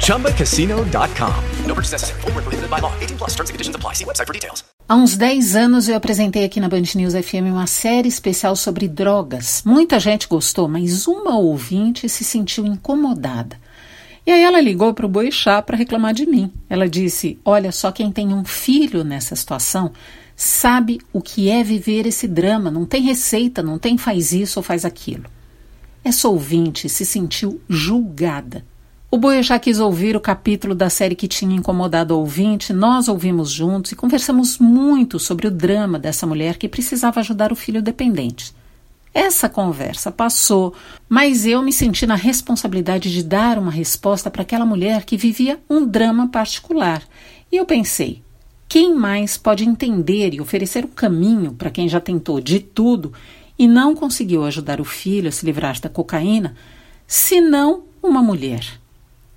ChumbaCasino.com. No purchase necessary. Were prohibited by law. 18 plus. Terms and conditions apply. See website for details. Há uns 10 anos eu apresentei aqui na Band News FM uma série especial sobre drogas. Muita gente gostou, mas uma ouvinte se sentiu incomodada. E aí ela ligou para o Boixá para reclamar de mim. Ela disse: Olha, só quem tem um filho nessa situação sabe o que é viver esse drama. Não tem receita, não tem faz isso ou faz aquilo. Essa ouvinte se sentiu julgada. O Boechat quis ouvir o capítulo da série que tinha incomodado o ouvinte, nós ouvimos juntos e conversamos muito sobre o drama dessa mulher que precisava ajudar o filho dependente. Essa conversa passou, mas eu me senti na responsabilidade de dar uma resposta para aquela mulher que vivia um drama particular. E eu pensei: quem mais pode entender e oferecer um caminho para quem já tentou de tudo e não conseguiu ajudar o filho a se livrar da cocaína, senão uma mulher?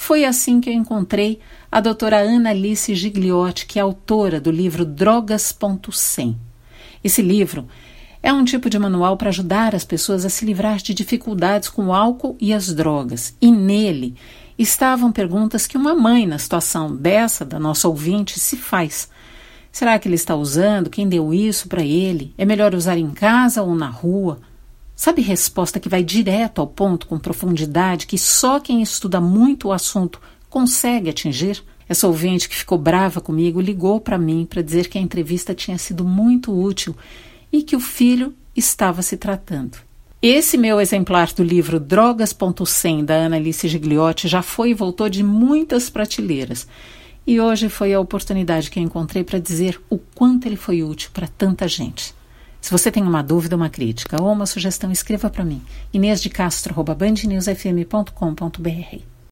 Foi assim que eu encontrei a doutora Ana Alice Gigliotti, que é autora do livro Drogas.100. Esse livro é um tipo de manual para ajudar as pessoas a se livrar de dificuldades com o álcool e as drogas. E nele estavam perguntas que uma mãe, na situação dessa, da nossa ouvinte, se faz. Será que ele está usando? Quem deu isso para ele? É melhor usar em casa ou na rua? Sabe resposta que vai direto ao ponto com profundidade que só quem estuda muito o assunto consegue atingir? Essa ouvinte que ficou brava comigo ligou para mim para dizer que a entrevista tinha sido muito útil e que o filho estava se tratando. Esse meu exemplar do livro Drogas.100 da Ana Alice Gigliotti já foi e voltou de muitas prateleiras. E hoje foi a oportunidade que eu encontrei para dizer o quanto ele foi útil para tanta gente. Se você tem uma dúvida, uma crítica ou uma sugestão, escreva para mim. inêsdecastro.bandnewsfm.com.br